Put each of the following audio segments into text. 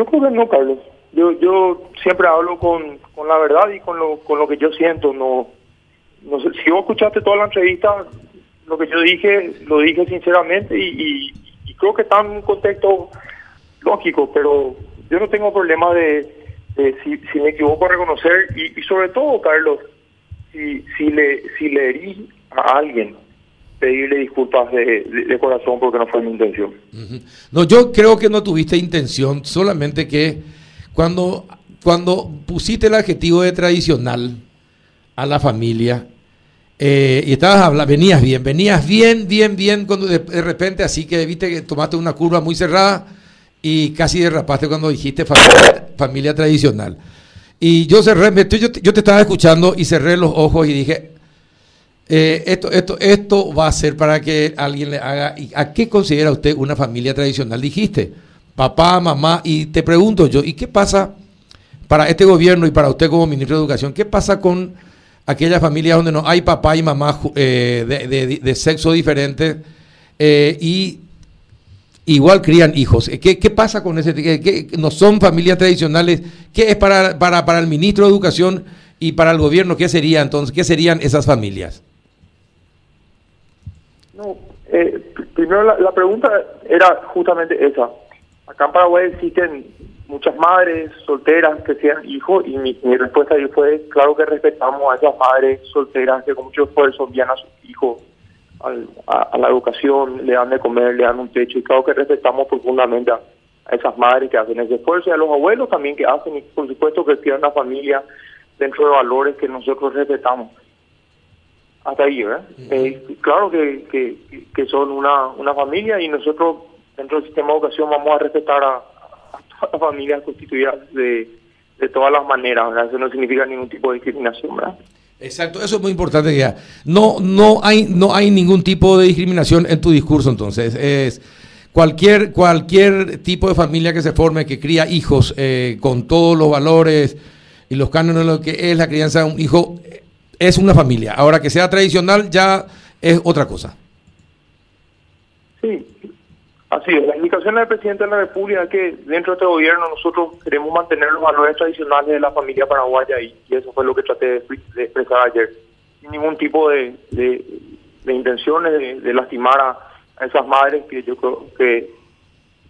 Yo creo que no, Carlos. Yo yo siempre hablo con, con la verdad y con lo, con lo que yo siento. No, no sé, si vos escuchaste toda la entrevista, lo que yo dije, lo dije sinceramente y, creo que está en un contexto lógico, pero yo no tengo problema de, si, me equivoco a reconocer y, y sobre todo, Carlos, si, si le si le herí a alguien, pedirle disculpas de, corazón porque no fue mi intención. No, yo creo que no tuviste intención, solamente que cuando, cuando pusiste el adjetivo de tradicional a la familia, eh, y estabas hablando, venías bien, venías bien, bien, bien, cuando de, repente así que viste que tomaste una curva muy cerrada y casi derrapaste cuando dijiste familia, tradicional. Y yo cerré, yo, yo te estaba escuchando y cerré los ojos y dije, eh, esto, esto, esto va a ser para que alguien le haga. ¿A qué considera usted una familia tradicional? Dijiste, papá, mamá, y te pregunto yo, ¿y qué pasa para este gobierno y para usted como ministro de Educación? ¿Qué pasa con aquellas familias donde no hay papá y mamá eh, de, sexo diferente eh, y igual crían hijos? ¿Qué, qué pasa con ese? ¿Qué, no son familias tradicionales? ¿Qué es para, para, para el ministro de Educación y para el gobierno? ¿Qué sería entonces? ¿Qué serían esas familias? No, eh, primero la, pregunta era justamente esa. Acá en Paraguay existen muchas madres solteras que sean hijos y mi, respuesta ahí fue, claro que respetamos a esas madres solteras que con mucho esfuerzo envían a sus hijos a, la educación, le dan de comer, le dan un techo y claro que respetamos profundamente a, esas madres que hacen ese esfuerzo y a los abuelos también que hacen y por supuesto que tienen una familia dentro de valores que nosotros respetamos hasta ahí, ¿verdad? Eh, claro que, que, son una, una familia y nosotros dentro del sistema de educación vamos a respetar a, todas las familias constituidas de, de todas las maneras, ¿verdad? Eso no significa ningún tipo de discriminación, ¿verdad? Exacto, eso es muy importante ya. No, no hay, no hay ningún tipo de discriminación en tu discurso, entonces es cualquier, cualquier tipo de familia que se forme, que cría hijos eh, con todos los valores y los cánones de lo que es la crianza de un hijo, es una familia. Ahora que sea tradicional ya es otra cosa. Sí, así es. La indicación del presidente de la República es que dentro de este gobierno nosotros queremos mantener los valores tradicionales de la familia paraguaya y, eso fue lo que traté de, expresar ayer. Sin ningún tipo de, de, intenciones de, lastimar a, esas madres que yo creo que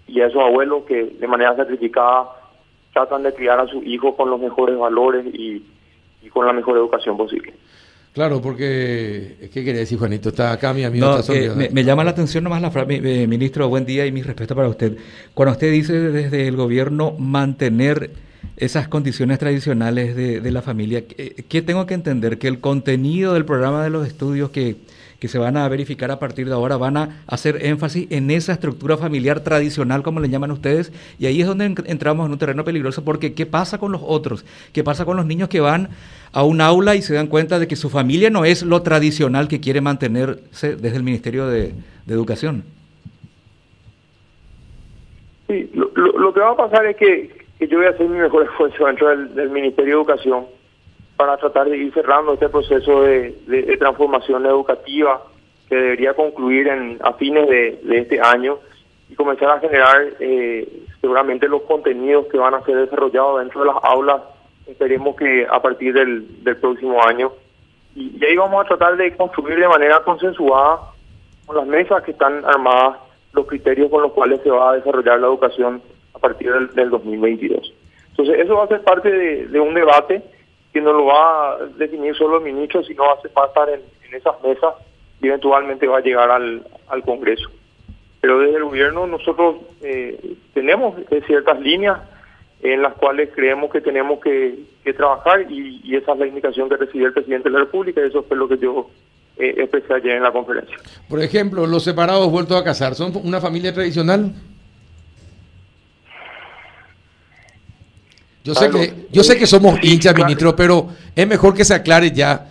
y a esos abuelos que de manera sacrificada tratan de criar a sus hijos con los mejores valores y y con la mejor educación posible. Claro, porque, ¿qué quiere decir Juanito? Está acá mi amigo. Eh, me, llama la atención nomás la frase, eh, ministro, buen día y mi respeto para usted. Cuando usted dice desde el gobierno mantener esas condiciones tradicionales de, de la familia, ¿qué tengo que entender? Que el contenido del programa de los estudios que que se van a verificar a partir de ahora van a hacer énfasis en esa estructura familiar tradicional, como le llaman ustedes, y ahí es donde entramos en un terreno peligroso, porque ¿qué pasa con los otros? ¿Qué pasa con los niños que van a un aula y se dan cuenta de que su familia no es lo tradicional que quiere mantenerse desde el Ministerio de, Educación? Sí, lo, que va a pasar es que, yo voy a hacer mi mejor esfuerzo dentro del Ministerio de Educación para tratar de ir cerrando este proceso de, transformación educativa que debería concluir en, a fines de, este año y comenzar a generar eh, seguramente los contenidos que van a ser desarrollados dentro de las aulas, esperemos que a partir del, próximo año. Y, ahí vamos a tratar de construir de manera consensuada con las mesas que están armadas los criterios con los cuales se va a desarrollar la educación a partir del, 2022. Entonces, eso va a ser parte de un debate que no lo va a definir solo el ministro, sino hace pasar en, en esas mesas y eventualmente va a llegar al, al Congreso. Pero desde el gobierno nosotros eh, tenemos ciertas líneas en las cuales creemos que tenemos que, trabajar y, esa es la indicación que recibió el presidente de la República y eso fue lo que yo eh, expresé ayer en la conferencia. Por ejemplo, los separados vueltos a casar, ¿son una familia tradicional? Yo sé, que, yo sé que somos hinchas, ministro, pero es mejor que se aclare ya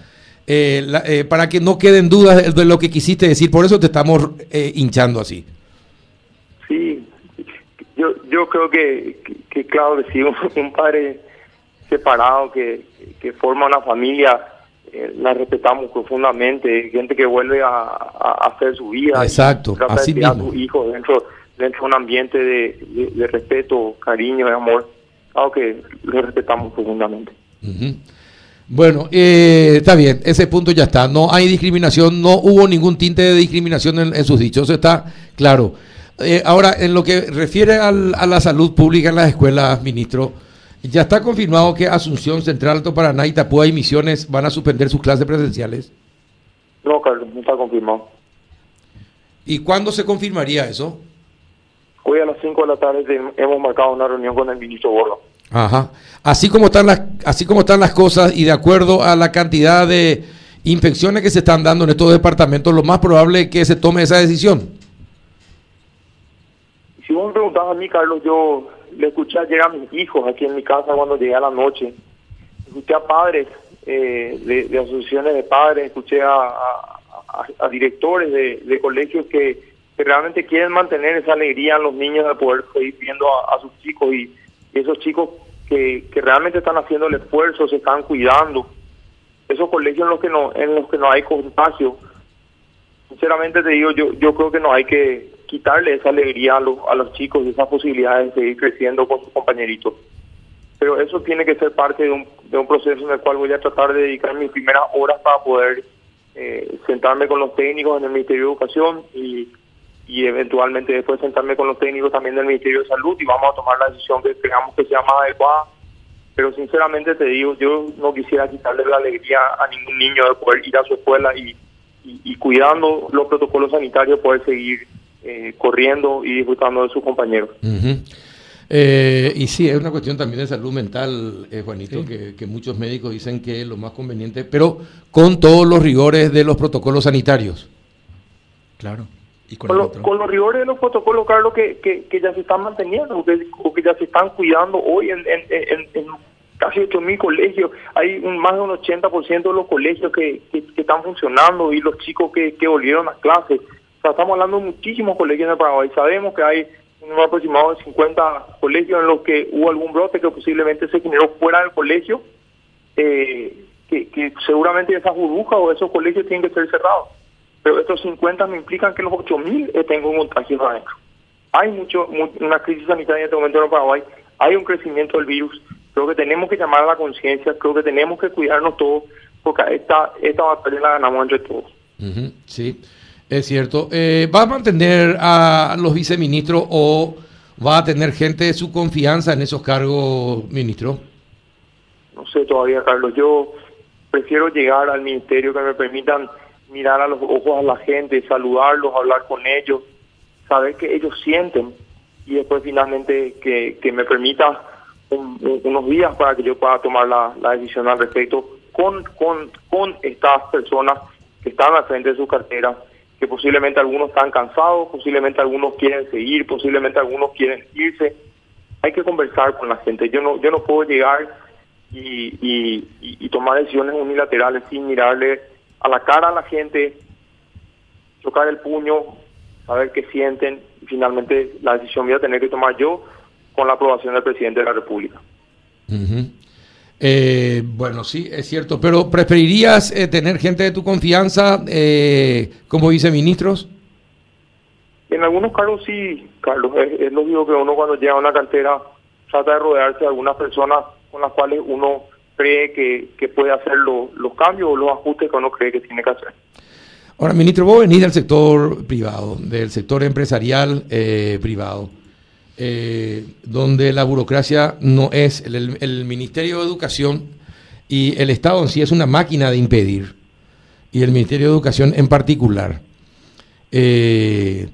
eh, eh, para que no queden dudas de, lo que quisiste decir. Por eso te estamos eh, hinchando así. Sí, yo, yo creo que, que, claro, que un, padre separado que, que forma una familia, la respetamos profundamente. Gente que vuelve a, hacer su vida. Exacto, así mismo. a sus hijos dentro dentro de un ambiente de, respeto, cariño y amor, algo que le respetamos profundamente. Bueno, eh, está bien, ese punto ya está. No hay discriminación, no hubo ningún tinte de discriminación en, sus dichos, eso está claro. Eh, ahora, en lo que refiere a la salud pública en las escuelas, ministro, ya está confirmado que Asunción, Central, Alto Paraná, Itapúa y Misiones van a suspender sus clases presenciales. No, Carlos, no está confirmado. ¿Y cuándo se confirmaría eso? Hoy a las 5 de la tarde hemos marcado una reunión con el ministro Borro. Ajá. Así como están las, así como están las cosas y de acuerdo a la cantidad de infecciones que se están dando en estos departamentos, lo más probable es que se tome esa decisión. Si vos me preguntas a mí, Carlos, yo le escuché ayer a mis hijos aquí en mi casa cuando llegué a la noche. Escuché a padres eh, de, asociaciones de padres, escuché a, directores de, colegios que, realmente quieren mantener esa alegría en los niños de poder seguir viendo a, sus chicos y, esos chicos que, realmente están haciendo el esfuerzo, se están cuidando. Esos colegios en los que no, en los que no hay contagio. Sinceramente te digo, yo, yo creo que no hay que quitarle esa alegría a, a los chicos y esas posibilidades de seguir creciendo con sus compañeritos. Pero eso tiene que ser parte de un, de un proceso en el cual voy a tratar de dedicar mis primeras horas para poder eh, sentarme con los técnicos en el Ministerio de Educación y, y eventualmente después sentarme con los técnicos también del Ministerio de Salud y vamos a tomar la decisión que creamos que sea más adecuada. Pero sinceramente te digo, yo no quisiera quitarle la alegría a ningún niño de poder ir a su escuela y, y, cuidando los protocolos sanitarios, poder seguir eh, corriendo y disfrutando de sus compañeros. Eh, y sí, es una cuestión también de salud mental, eh, Juanito, que, muchos médicos dicen que es lo más conveniente, pero con todos los rigores de los protocolos sanitarios. Claro. ¿Y con, los rigores de los protocolos, Carlos, que, que, ya se están manteniendo, o que, ya se están cuidando hoy en, en, en, casi 8.000 colegios. Hay un, más de un 80% de los colegios que, que, están funcionando y los chicos que, que volvieron a clases. O sea, estamos hablando de muchísimos colegios en el Paraguay. Sabemos que hay un aproximado de 50 colegios en los que hubo algún brote que posiblemente se generó fuera del colegio, eh, que, seguramente esas burbujas o esos colegios tienen que ser cerrados. Pero estos 50 me implican que los 8.000 tengan un contagio adentro. Hay mucho, una crisis sanitaria en este momento en Paraguay, hay un crecimiento del virus. Creo que tenemos que llamar a la conciencia, creo que tenemos que cuidarnos todos, porque esta, esta batalla la ganamos entre todos. sí. Es cierto. Eh, ¿Va a mantener a los viceministros o va a tener gente de su confianza en esos cargos, ministro? No sé todavía, Carlos. Yo prefiero llegar al ministerio que me permitan mirar a los ojos a la gente, saludarlos, hablar con ellos, saber que ellos sienten y después finalmente que, que me permita unos días para que yo pueda tomar la, la decisión al respecto con, con, con estas personas que están al frente de su cartera que posiblemente algunos están cansados, posiblemente algunos quieren seguir, posiblemente algunos quieren irse. Hay que conversar con la gente. Yo no, yo no puedo llegar y, y, tomar decisiones unilaterales sin mirarle a la cara a la gente, tocar el puño, saber qué sienten y finalmente la decisión voy a tener que tomar yo con la aprobación del presidente de la República. Eh, bueno, sí, es cierto, pero ¿preferirías eh, tener gente de tu confianza eh, como viceministros? En algunos casos sí, Carlos. Es, lo lógico que uno cuando llega a una cantera trata de rodearse de algunas personas con las cuales uno cree que, puede hacer los cambios o los ajustes que uno cree que tiene que hacer. Ahora, ministro, vos venís del sector privado, del sector empresarial privado eh, donde la burocracia no es el, Ministerio de Educación y el Estado en sí es una máquina de impedir, y el Ministerio de Educación en particular. Eh,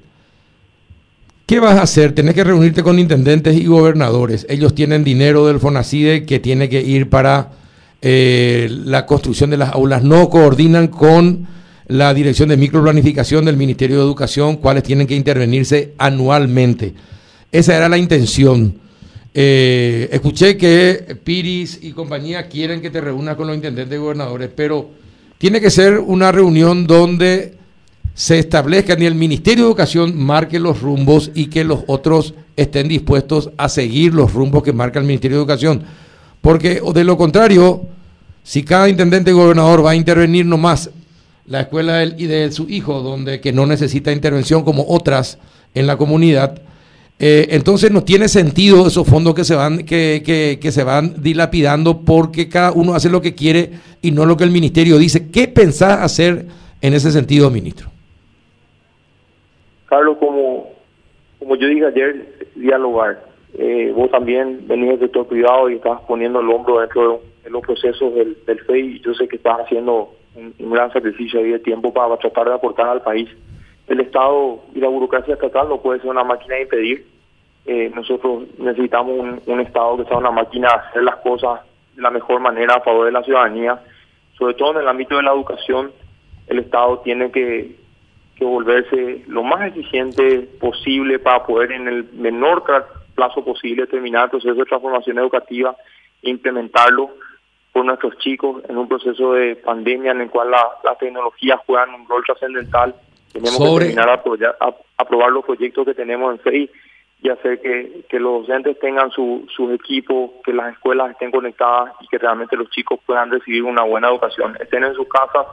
¿Qué vas a hacer? Tenés que reunirte con intendentes y gobernadores. Ellos tienen dinero del FONACIDE que tiene que ir para eh, la construcción de las aulas. No coordinan con la Dirección de Microplanificación del Ministerio de Educación, cuáles tienen que intervenirse anualmente. Esa era la intención. Eh, escuché que Piris y compañía quieren que te reúnas con los intendentes y gobernadores, pero tiene que ser una reunión donde se establezca y el Ministerio de Educación marque los rumbos y que los otros estén dispuestos a seguir los rumbos que marca el Ministerio de Educación. Porque de lo contrario, si cada intendente y gobernador va a intervenir nomás la escuela y de su hijo, donde que no necesita intervención como otras en la comunidad, Eh, entonces no tiene sentido esos fondos que se van que, que, que, se van dilapidando porque cada uno hace lo que quiere y no lo que el ministerio dice. ¿Qué pensás hacer en ese sentido, ministro? Carlos, como, como yo dije ayer, dialogar. Eh, vos también venís de todo cuidado y estás poniendo el hombro dentro de los procesos del, del FEI. Yo sé que estás haciendo un, un gran sacrificio ahí de tiempo para tratar de aportar al país el Estado y la burocracia estatal no puede ser una máquina de impedir. Eh, nosotros necesitamos un, un, Estado que sea una máquina de hacer las cosas de la mejor manera a favor de la ciudadanía. Sobre todo en el ámbito de la educación, el Estado tiene que, que volverse lo más eficiente posible para poder en el menor plazo posible terminar el proceso de transformación educativa e implementarlo por nuestros chicos en un proceso de pandemia en el cual la, las tecnologías juegan un rol trascendental tenemos que terminar a, apoyar, a, aprobar los proyectos que tenemos en FEI y hacer que, que los docentes tengan su, sus equipos, que las escuelas estén conectadas y que realmente los chicos puedan recibir una buena educación. Estén en sus casas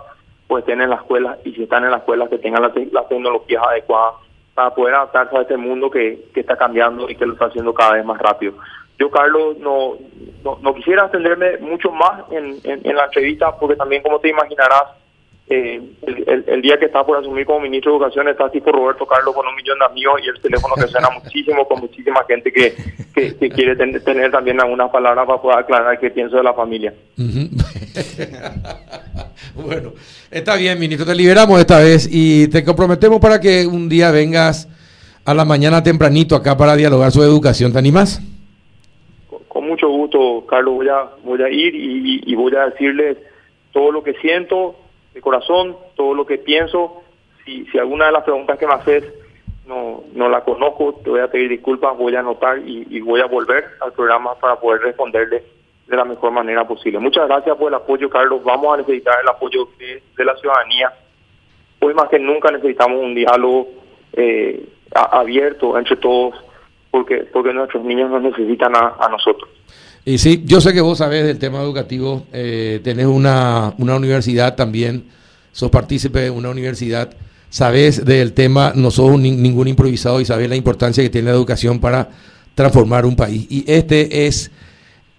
estén en la escuela y si están en la escuela que tengan las la tecnologías adecuadas para poder adaptarse a este mundo que, que está cambiando y que lo está haciendo cada vez más rápido. Yo, Carlos, no, no, no quisiera extenderme mucho más en, en, en la entrevista porque también, como te imaginarás, eh, el, el, el, día que está por asumir como ministro de Educación está tipo Roberto Carlos con un millón de amigos y el teléfono que suena muchísimo con muchísima gente que, que, que quiere ten, tener también algunas palabras para poder aclarar qué pienso de la familia. Uh -huh. bueno, está bien, ministro, te liberamos esta vez y te comprometemos para que un día vengas a la mañana tempranito acá para dialogar sobre educación. ¿Te animas? Con, mucho gusto, Carlos, voy a, voy a ir y, y voy a decirles todo lo que siento de corazón, todo lo que pienso. Si, si alguna de las preguntas que me haces no, no la conozco, te voy a pedir disculpas, voy a anotar y, y voy a volver al programa para poder responderle de la mejor manera posible. Muchas gracias por el apoyo, Carlos. Vamos a necesitar el apoyo de, de la ciudadanía. Hoy más que nunca necesitamos un diálogo eh, a, abierto entre todos porque porque nuestros niños nos necesitan a, a nosotros. Y sí, yo sé que vos sabés del tema educativo, eh, tenés una, una universidad también, sos partícipe de una universidad, sabés del tema, no sos un, ningún improvisado y sabés la importancia que tiene la educación para transformar un país. Y este es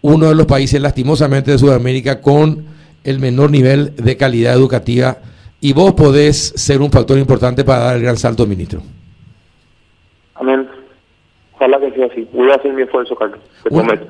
uno de los países, lastimosamente, de Sudamérica con el menor nivel de calidad educativa y vos podés ser un factor importante para dar el gran salto, ministro. Amén. Ojalá que sea así. Voy a hacer mi esfuerzo, Carlos. Te prometo.